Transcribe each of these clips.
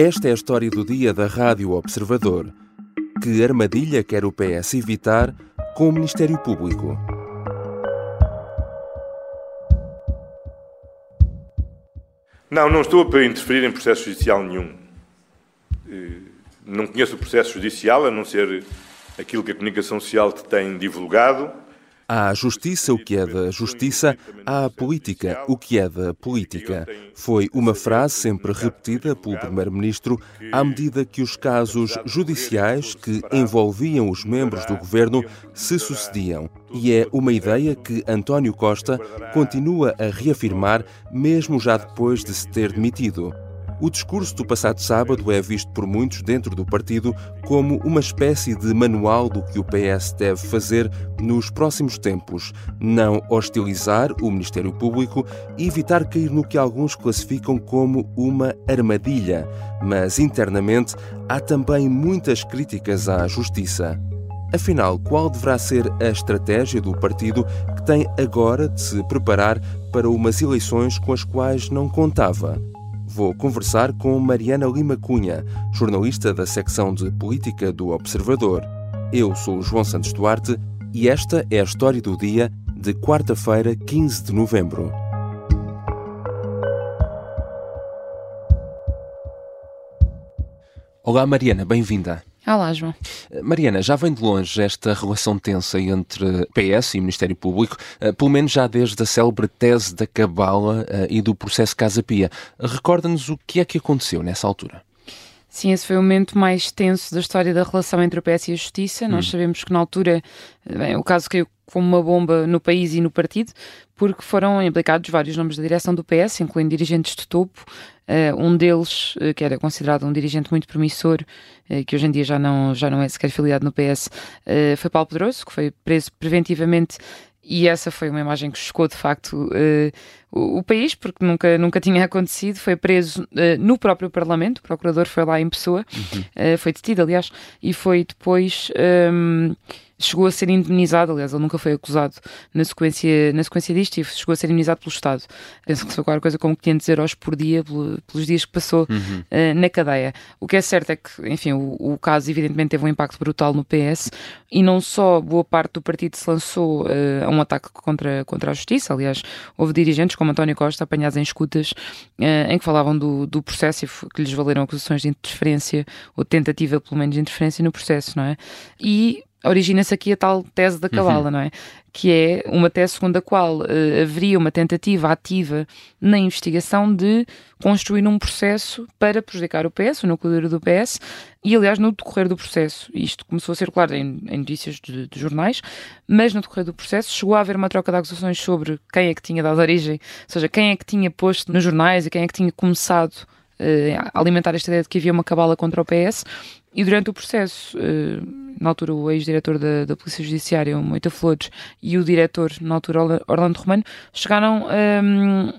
Esta é a história do dia da Rádio Observador. Que armadilha quer o PS evitar com o Ministério Público? Não, não estou para interferir em processo judicial nenhum. Eh, não conheço o processo judicial, a não ser aquilo que a comunicação social tem divulgado Há a justiça o que é da justiça, há a política o que é da política. Foi uma frase sempre repetida pelo Primeiro-Ministro à medida que os casos judiciais que envolviam os membros do governo se sucediam. E é uma ideia que António Costa continua a reafirmar, mesmo já depois de se ter demitido. O discurso do passado sábado é visto por muitos dentro do partido como uma espécie de manual do que o PS deve fazer nos próximos tempos. Não hostilizar o Ministério Público e evitar cair no que alguns classificam como uma armadilha. Mas internamente há também muitas críticas à Justiça. Afinal, qual deverá ser a estratégia do partido que tem agora de se preparar para umas eleições com as quais não contava? Vou conversar com Mariana Lima Cunha, jornalista da secção de política do Observador. Eu sou João Santos Duarte e esta é a história do dia de quarta-feira, 15 de novembro. Olá, Mariana, bem-vinda. Olá, João. Eh, Mariana, já vem de longe esta relação tensa entre PS e Ministério Público, eh, pelo menos já desde a célebre tese da Cabala eh, e do processo Casa Pia. Recorda-nos o que é que aconteceu nessa altura? Sim, esse foi o momento mais tenso da história da relação entre o PS e a Justiça. Hum. Nós sabemos que na altura bem, o caso caiu como uma bomba no país e no partido, porque foram implicados vários nomes da direção do PS, incluindo dirigentes de topo. Uh, um deles, uh, que era considerado um dirigente muito promissor, uh, que hoje em dia já não, já não é sequer afiliado no PS, foi Paulo Pedroso, que foi preso preventivamente e essa foi uma imagem que chocou de facto uh, o, o, país, porque nunca, nunca tinha acontecido. Foi preso uh, no próprio Parlamento, o procurador foi lá em pessoa, uhum. uh, foi detido, aliás, e foi depois. Um, ehm, chegou a ser indemnizado, aliás, ele nunca foi acusado na sequência, na sequência disto e chegou a ser indemnizado pelo Estado. Penso que foi qualquer coisa como 500 euros por dia pelos dias que passou uhum. uh, na cadeia. O que é certo é que, enfim, o, o, caso evidentemente teve um impacto brutal no PS e não só boa parte do partido se lançou uh, a um ataque contra, contra a justiça, aliás, houve dirigentes como António Costa apanhados em escutas uh, em que falavam do, do processo e que lhes valeram acusações de interferência ou tentativa, pelo menos, de interferência no processo, não é? E origina-se aqui a tal tese da cabala, uhum. não é? Que é uma tese segundo a qual uh, haveria uma tentativa ativa na investigação de construir um processo para prejudicar o PS, o núcleo do PS, e aliás no decorrer do processo, isto começou a circular em, em notícias de, de, jornais, mas no decorrer do processo chegou a haver uma troca de acusações sobre quem é que tinha dado origem, ou seja, quem é que tinha posto nos jornais e quem é que tinha começado uh, a alimentar esta ideia de que havia uma cabala contra o PS, e durante o processo, uh, na altura o ex-diretor da, da, Polícia Judiciária, o Moita Flores, e o diretor, na altura Orlando Romano, chegaram um, ehm,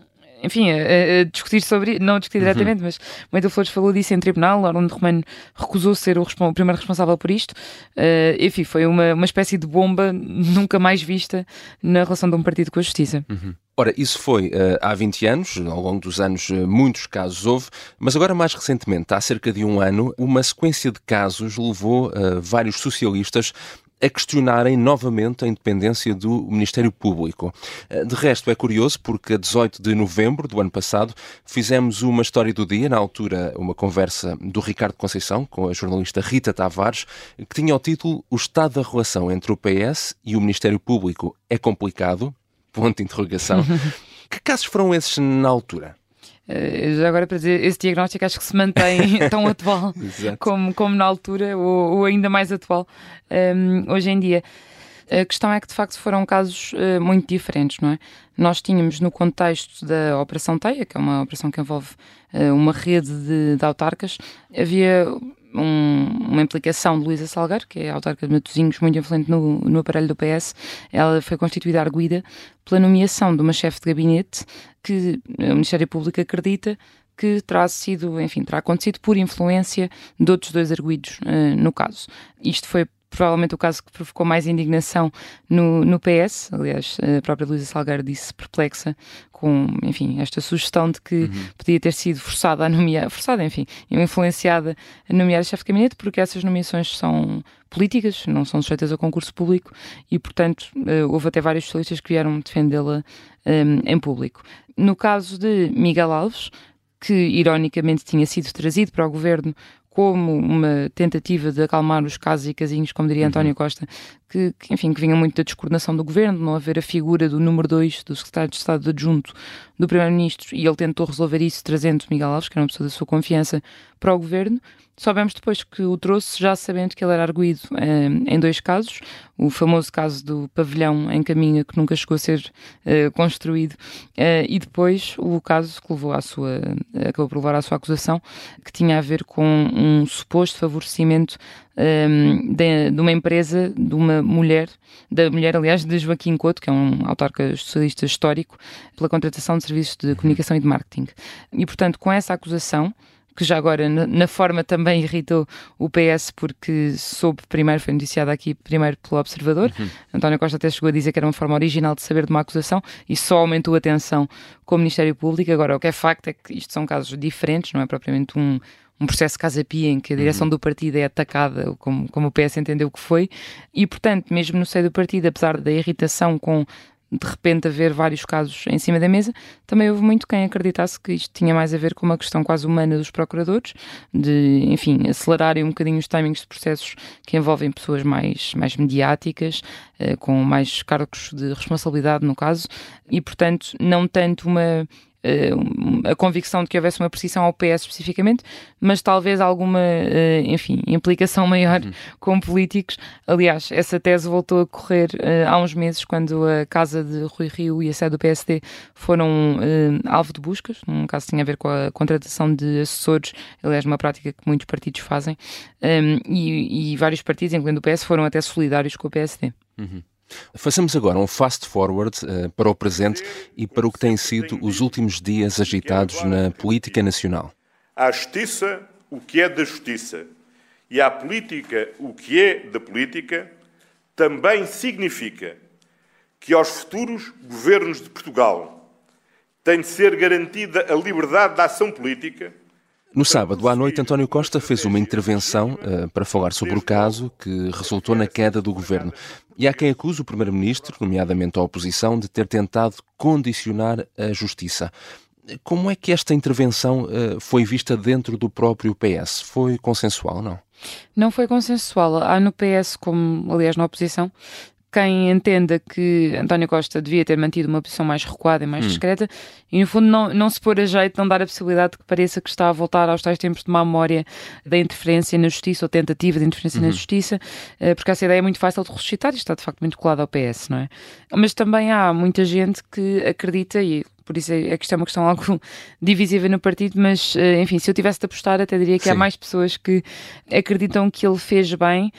enfim, a, a, discutir sobre, não a discutir uhum. diretamente, mas Moita Flores falou disso em tribunal, Orlando Romano recusou ser o, o, primeiro responsável por isto, uh, enfim, foi uma, uma espécie de bomba nunca mais vista na relação de um partido com a justiça. Uhum. Ora, isso foi uh, há 20 anos, ao longo dos anos uh, muitos casos houve, mas agora mais recentemente, há cerca de um ano, uma sequência de casos levou uh, vários socialistas a questionarem novamente a independência do Ministério Público. De resto, é curioso porque a 18 de novembro do ano passado fizemos uma história do dia, na altura uma conversa do Ricardo Conceição com a jornalista Rita Tavares, que tinha o título O Estado da Relação entre o PS e o Ministério Público é complicado, ponto de interrogação. que casos foram esses na altura? Uh, já agora para dizer, esse diagnóstico acho que se mantém tão atual como, como na altura, ou, ou ainda mais atual um, ehm, hoje em dia. A questão é que de facto foram casos uh, muito diferentes, não é? Nós tínhamos no contexto da Operação Teia, que é uma operação que envolve uh, uma rede de, de autarcas, havia um, uma implicação de Luísa Salgueiro, que é autarca de Matosinhos, muito influente no, no aparelho do PS. Ela foi constituída arguída pela nomeação de uma chefe de gabinete que o Ministério Público acredita que terá sido, enfim, terá acontecido por influência de outros dois arguídos uh, no caso. Isto foi provavelmente o caso que provocou mais indignação no, no PS. Aliás, a própria Luísa Salgueiro disse perplexa com, enfim, esta sugestão de que uhum. podia ter sido forçada a nomear, forçada, enfim, influenciada a nomear a chefe de gabinete, porque essas nomeações são políticas, não são sujeitas a concurso público e, portanto, uh, houve até vários socialistas que vieram defendê-la um, ehm, em público. No caso de Miguel Alves, que ironicamente tinha sido trazido para o governo como uma tentativa de acalmar os casos e casinhos, como diria uhum. António Costa, que, que, enfim, que vinha muito da descoordenação do governo, não haver a figura do número 2 do secretário de Estado adjunto do primeiro-ministro, e ele tentou resolver isso trazendo Miguel Alves, que era uma pessoa da sua confiança, para o governo. Soubemos depois que o trouxe já sabendo que ele era arguído eh, em dois casos. O famoso caso do pavilhão em caminho que nunca chegou a ser eh, construído eh, e depois o caso que levou à sua, acabou por levar à sua acusação, que tinha a ver com um suposto favorecimento de, de, uma empresa, de uma mulher, da mulher, aliás, de Joaquim Couto, que é um autarca socialista histórico, pela contratação de serviços de comunicação e de marketing. E, portanto, com essa acusação, que já agora na, forma também irritou o PS porque soube primeiro, foi noticiada aqui primeiro pelo Observador. Uhum. António Costa até chegou a dizer que era uma forma original de saber de uma acusação e só aumentou a tensão com o Ministério Público. Agora, o que é facto é que isto são casos diferentes, não é propriamente um, um processo casa-pia em que a direção uhum. do partido é atacada, como, como o PS entendeu que foi, e portanto, mesmo no seio do partido, apesar da irritação com de repente haver vários casos em cima da mesa, também houve muito quem acreditasse que isto tinha mais a ver com uma questão quase humana dos procuradores, de, enfim, acelerarem um bocadinho os timings de processos que envolvem pessoas mais, mais mediáticas, eh, com mais cargos de responsabilidade no caso, e portanto não tanto uma a convicção de que houvesse uma perseguição ao PS especificamente, mas talvez alguma, uh, enfim, implicação maior uhum. com políticos. Aliás, essa tese voltou a correr uh, há uns meses, quando a casa de Rui Rio e a sede do PSD foram alvo de buscas, num caso que tinha a ver com a contratação de assessores, aliás, uma prática que muitos partidos fazem, e, e, vários partidos, incluindo o PS, foram até solidários com o PSD. Uhum. Façamos agora um fast forward uh, para o presente e para o que têm sido os últimos dias agitados na política nacional. À justiça, o que é da justiça, e à política, o que é da política, também significa que aos futuros governos de Portugal tem de ser garantida a liberdade da ação política no sábado à noite, António Costa fez uma intervenção uh, para falar sobre o caso que resultou na queda do governo. E há quem acuse o Primeiro-Ministro, nomeadamente a oposição, de ter tentado condicionar a justiça. Como é que esta intervenção uh, foi vista dentro do próprio PS? Foi consensual, não? Não foi consensual. Há no PS, como aliás na oposição, quem entenda que António Costa devia ter mantido uma posição mais recuada e mais hum. discreta e, no fundo, não, não se pôr a jeito, não dar a possibilidade de que pareça que está a voltar aos tais tempos de má memória da interferência na justiça ou tentativa de interferência uhum. na justiça, eh, porque essa ideia é muito fácil de ressuscitar e está, de facto, muito colada ao PS, não é? Mas também há muita gente que acredita, e por isso é, é que isto é uma questão algo divisível no partido, mas, eh, enfim, se eu tivesse de apostar, até diria que Sim. há mais pessoas que acreditam que ele fez bem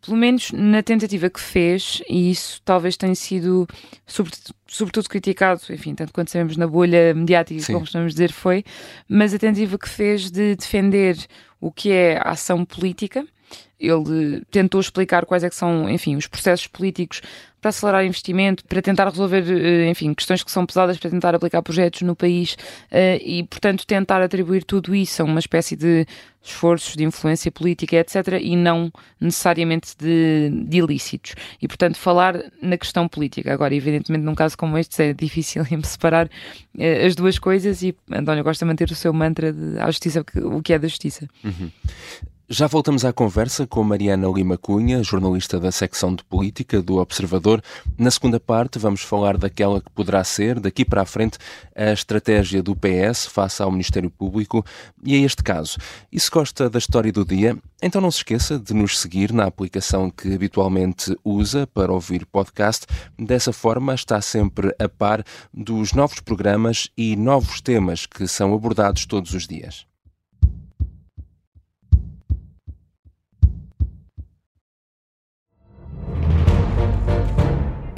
pelo menos na tentativa que fez, e isso talvez tenha sido sobretudo, sobretudo criticado, enfim, tanto quanto sabemos na bolha mediática, Sim. como estamos dizer, foi, mas a tentativa que fez de defender o que é a ação política, ele tentou explicar quais é são, enfim, os processos políticos para acelerar investimento, para tentar resolver, eh, enfim, questões que são pesadas, para tentar aplicar projetos no país eh, e, portanto, tentar atribuir tudo isso a uma espécie de esforços de influência política, etc., e não necessariamente de, de ilícitos. E, portanto, falar na questão política. Agora, evidentemente, num caso como este, é difícil separar as duas coisas e António gosta de manter o seu mantra de a justiça, o que é da justiça. Uhum. Já voltamos à conversa com Mariana Lima Cunha, jornalista da secção de política do Observador. Na segunda parte, vamos falar daquela que poderá ser, daqui para a frente, a estratégia do PS face ao Ministério Público e a este caso. E se gosta da história do dia, então não se esqueça de nos seguir na aplicação que habitualmente usa para ouvir podcast. Dessa forma, está sempre a par dos novos programas e novos temas que são abordados todos os dias.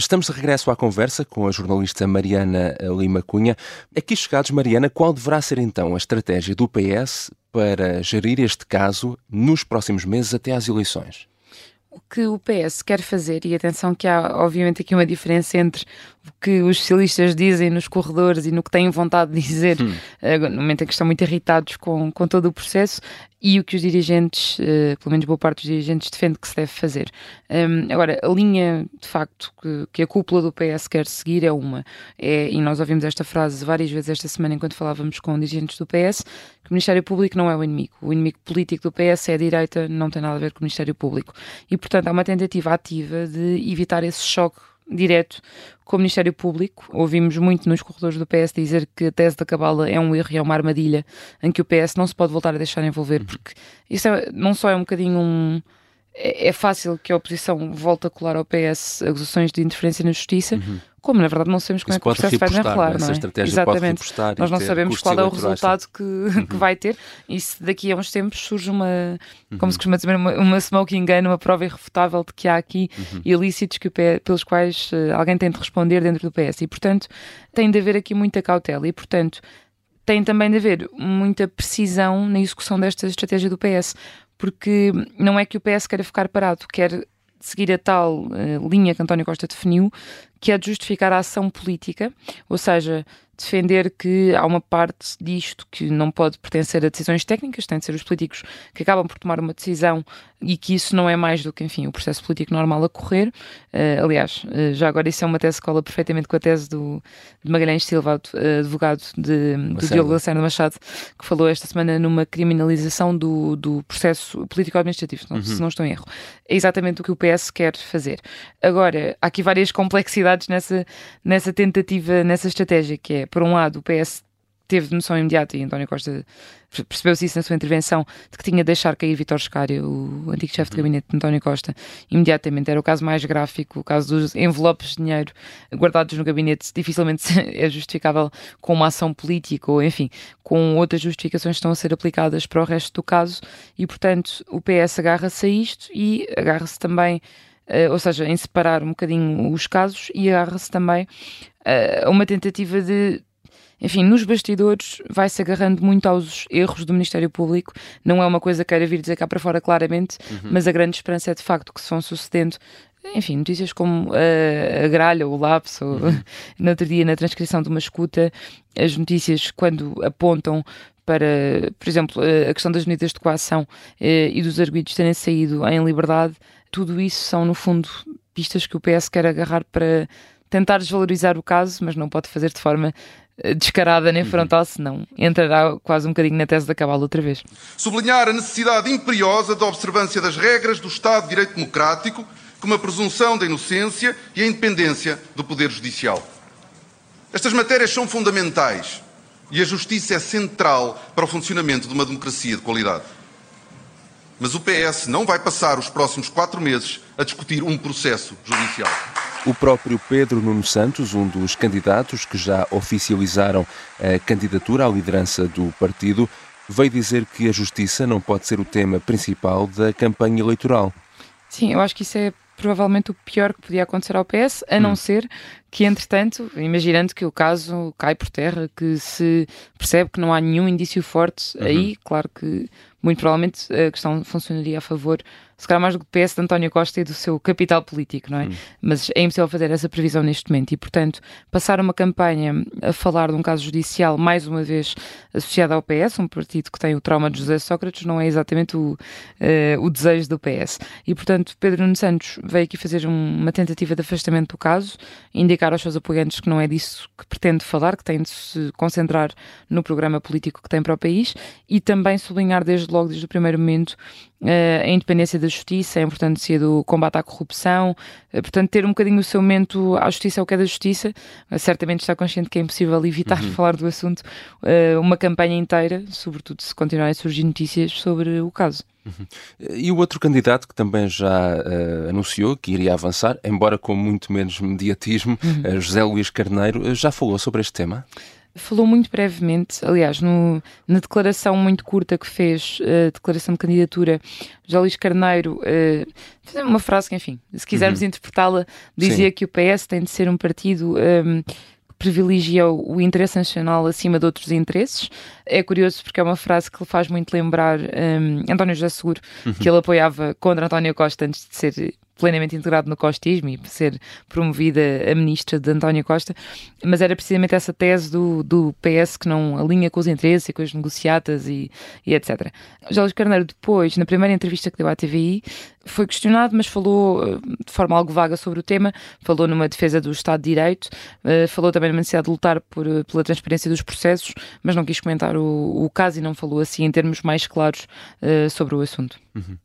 Estamos de regresso à conversa com a jornalista Mariana Lima Cunha. Aqui chegados, Mariana, qual deverá ser então a estratégia do PS para gerir este caso nos próximos meses até às eleições? O que o PS quer fazer, e atenção que há obviamente aqui uma diferença entre o que os socialistas dizem nos corredores e no que têm vontade de dizer hum. uh, no momento em que estão muito irritados com, com todo o processo, e o que os dirigentes, uh, pelo menos boa parte dos dirigentes, defende que se deve fazer. Agora, a linha, de facto, que, que, a cúpula do PS quer seguir é uma, é, e nós ouvimos esta frase várias vezes esta semana enquanto falávamos com dirigentes do PS, que o Ministério Público não é o inimigo. O inimigo político do PS é a direita, não tem nada a ver com o Ministério Público. E, portanto, há uma tentativa ativa de evitar esse choque direto com o Ministério Público. Ouvimos muito nos corredores do PS dizer que a tese da Cabala é um erro e é uma armadilha em que o PS não se pode voltar a deixar envolver, porque isso é, não só é um bocadinho um. É, é fácil que a oposição volte a colar ao PS acusações de interferência na justiça, uhum como na verdade não sabemos como Isso é que o processo vai desenrolar, não é? estratégia Exatamente. Pode Nós não sabemos qual é o resultado que, uhum. que vai ter e se daqui a uns tempos surge uma, uhum. como se costuma dizer, uma, uma smoking gun, uma prova irrefutável de que há aqui uhum. ilícitos que, pelos quais uh, alguém tem de responder dentro do PS e, portanto, tem de haver aqui muita cautela e, portanto, tem também de haver muita precisão na execução desta estratégia do PS, porque não é que o PS queira ficar parado, quer seguir a tal uh, linha que António Costa definiu, que é de justificar a ação política, ou seja, defender que há uma parte disto que não pode pertencer a decisões técnicas, tem de ser os políticos que acabam por tomar uma decisão e que isso não é mais do que, enfim, o processo político normal a correr. Uh, aliás, uh, já agora isso é uma tese que cola perfeitamente com a tese do, de Magalhães Silva, uh, advogado de, do Diogo Lacerda Machado, que falou esta semana numa criminalização do, do processo político-administrativo, uhum. se não estou em erro. É exatamente o que o PS quer fazer. Agora, há aqui várias complexidades nessa, nessa tentativa, nessa estratégia, que é por um lado, o PS teve noção imediata, e António Costa percebeu-se isso na sua intervenção, de que tinha de deixar cair Vitor Scário, o antigo chefe de uhum. gabinete de António Costa, imediatamente. Era o caso mais gráfico, o caso dos envelopes de dinheiro guardados no gabinete, dificilmente é justificável com uma ação política ou, enfim, com outras justificações que estão a ser aplicadas para o resto do caso, e, portanto, o PS agarra-se a isto e agarra-se também ou seja, em separar um bocadinho os casos e agarra-se também uh, a uma tentativa de enfim, nos bastidores vai-se agarrando muito aos erros do Ministério Público. Não é uma coisa que queira vir dizer cá para fora claramente, uhum. mas a grande esperança é de facto que se vão sucedendo enfim, notícias como uh, a gralha, o lapso, uhum. no outro dia na transcrição de uma escuta, as notícias quando apontam para, por exemplo, a questão das medidas de coação uh, e dos arguidos terem saído em liberdade, tudo isso são, no fundo, pistas que o PS quer agarrar para tentar desvalorizar o caso, mas não pode fazer de forma eh, descarada nem uhum. frontal, senão entrará quase um bocadinho na tese da cabala outra vez. Sublinhar a necessidade imperiosa da observância das regras do Estado de Direito Democrático, como a presunção da inocência e a independência do Poder Judicial. Estas matérias são fundamentais e a justiça é central para o funcionamento de uma democracia de qualidade. Mas o PS não vai passar os próximos quatro meses a discutir um processo judicial. O próprio Pedro Nuno Santos, um dos candidatos que já oficializaram a candidatura à liderança do partido, veio dizer que a justiça não pode ser o tema principal da campanha eleitoral. Sim, eu acho que isso é provavelmente o pior que podia acontecer ao PS, a não hum. ser que, entretanto, imaginando que o caso cai por terra, que se percebe que não há nenhum indício forte, uhum. aí, claro que muito provavelmente a questão funcionaria a favor se calhar mais do que o PS de António Costa e do seu capital político, não é? Hum. Mas é impossível fazer essa previsão neste momento e, portanto, passar uma campanha a falar de um caso judicial, mais uma vez associado ao PS, um partido que tem o trauma de José Sócrates, não é exatamente o, uh, o desejo do PS. E, portanto, Pedro Nuno Santos veio aqui fazer um, uma tentativa de afastamento do caso, indicar aos seus apoiantes que não é disso que pretende falar, que tem de se concentrar no programa político que tem para o país e também sublinhar desde logo, desde o primeiro momento, a independência da justiça, a importância do combate à corrupção, uh, portanto, ter um bocadinho o seu momento à justiça é o que é da justiça. Uh, certamente está consciente que é impossível evitar uhum. falar do assunto uma campanha inteira, sobretudo se continuarem a surgir notícias sobre o caso. Uhum. E o outro candidato que também já anunciou que iria avançar, embora com muito menos mediatismo, uhum. José Luís Carneiro, já falou sobre este tema? Falou muito brevemente, aliás, no, na declaração muito curta que fez, a uh, declaração de candidatura, José Luís Carneiro, uh, uma frase que, enfim, se quisermos uhum. interpretá-la, dizia Sim. que o PS tem de ser um partido. Um, ehm, que privilegia o, o interesse nacional acima de outros interesses. É curioso porque é uma frase que lhe faz muito lembrar um, ehm, António José Seguro, uhum. que ele apoiava contra António Costa antes de ser plenamente integrado no costismo e ser promovida a ministra de António Costa, mas era precisamente essa tese do, do PS que não alinha com os interesses e com as negociatas e, e etc. Jorge Carneiro depois, na primeira entrevista que deu à TVI, foi questionado, mas falou eh, de forma algo vaga sobre o tema, falou numa defesa do Estado de Direito, eh, falou também na necessidade de lutar por, eh, pela transparência dos processos, mas não quis comentar o, o caso e não falou assim em termos mais claros sobre o assunto. Uhum.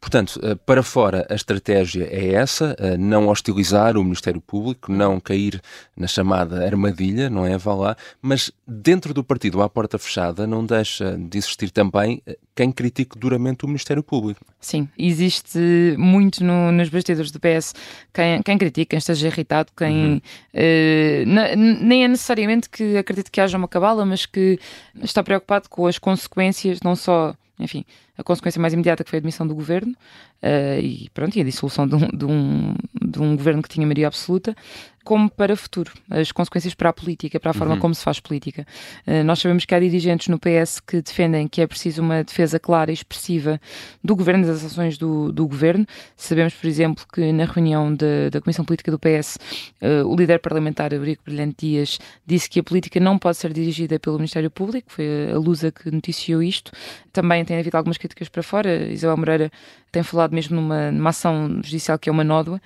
Portanto, eh, para fora a estratégia é essa, eh, não hostilizar o Ministério Público, não cair na chamada armadilha, não é? Vá lá, mas dentro do partido, à porta fechada, não deixa de existir também eh, quem critique duramente o Ministério Público. Sim, existe muito no, nos bastidores do PS quem, quem critica, quem esteja irritado, quem uhum. nem é necessariamente que acredite que haja uma cabala, mas que está preocupado com as consequências, não só enfim, a consequência mais imediata que foi a admissão do governo uh, e pronto, e a dissolução de um, de, um, de um governo que tinha maioria absoluta, como para o futuro, as consequências para a política, para a forma uhum. como se faz política. Uh, nós sabemos que há dirigentes no PS que defendem que é preciso uma defesa clara e expressiva do governo, das ações do, do governo. Sabemos, por exemplo, que na reunião de, da Comissão Política do PS, uh, eh, o líder parlamentar, Eurico Brilhante Dias, disse que a política não pode ser dirigida pelo Ministério Público, foi a Lusa que noticiou isto. Também tem havido algumas críticas para fora. Isabel Moreira tem falado mesmo numa, numa ação judicial que é uma nódoa,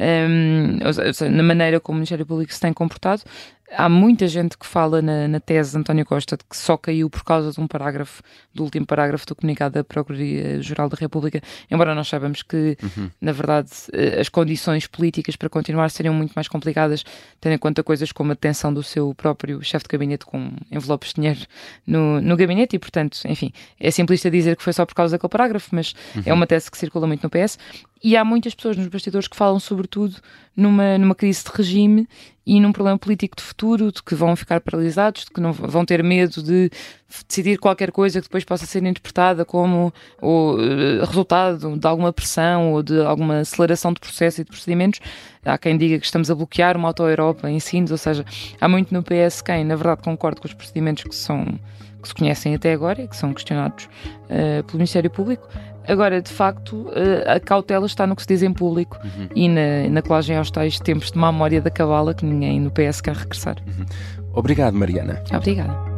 um, ou seja, na maneira como o Ministério Público se tem comportado. Há muita gente que fala na, na, tese de António Costa de que só caiu por causa de um parágrafo, do último parágrafo do comunicado da Procuradoria-Geral da República, embora nós saibamos que, uhum. na verdade, eh, as condições políticas para continuar seriam muito mais complicadas, tendo em conta coisas como a detenção do seu próprio chefe de gabinete com envelopes de dinheiro no, no gabinete e, portanto, enfim, é simplista dizer que foi só por causa daquele parágrafo, mas uhum. é uma tese que circula muito no PS e há muitas pessoas nos bastidores que falam, sobretudo, numa, numa crise de regime e num problema político de futuro, de que vão ficar paralisados, de que não vão ter medo de decidir qualquer coisa que depois possa ser interpretada como o uh, resultado de alguma pressão ou de alguma aceleração de processo e de procedimentos. Há quem diga que estamos a bloquear uma auto-Europa em Sines, ou seja, há muito no PS quem, na verdade, concorda com os procedimentos que são que se conhecem até agora e que são questionados uh, pelo Ministério Público. Agora, de facto, uh, a cautela está no que se diz em público uhum. e na, na colagem aos tais tempos de má memória da cabala que ninguém no PS quer regressar. Uhum. Obrigado, Mariana. Obrigada.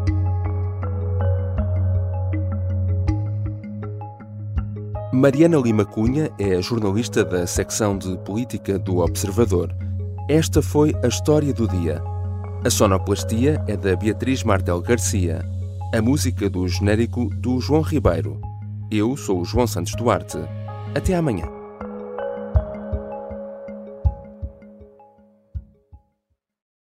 Mariana Lima Cunha é jornalista da secção de política do Observador. Esta foi a história do dia. A sonoplastia é da Beatriz Martel Garcia. A música do genérico do João Ribeiro. Eu sou o João Santos Duarte. Até amanhã.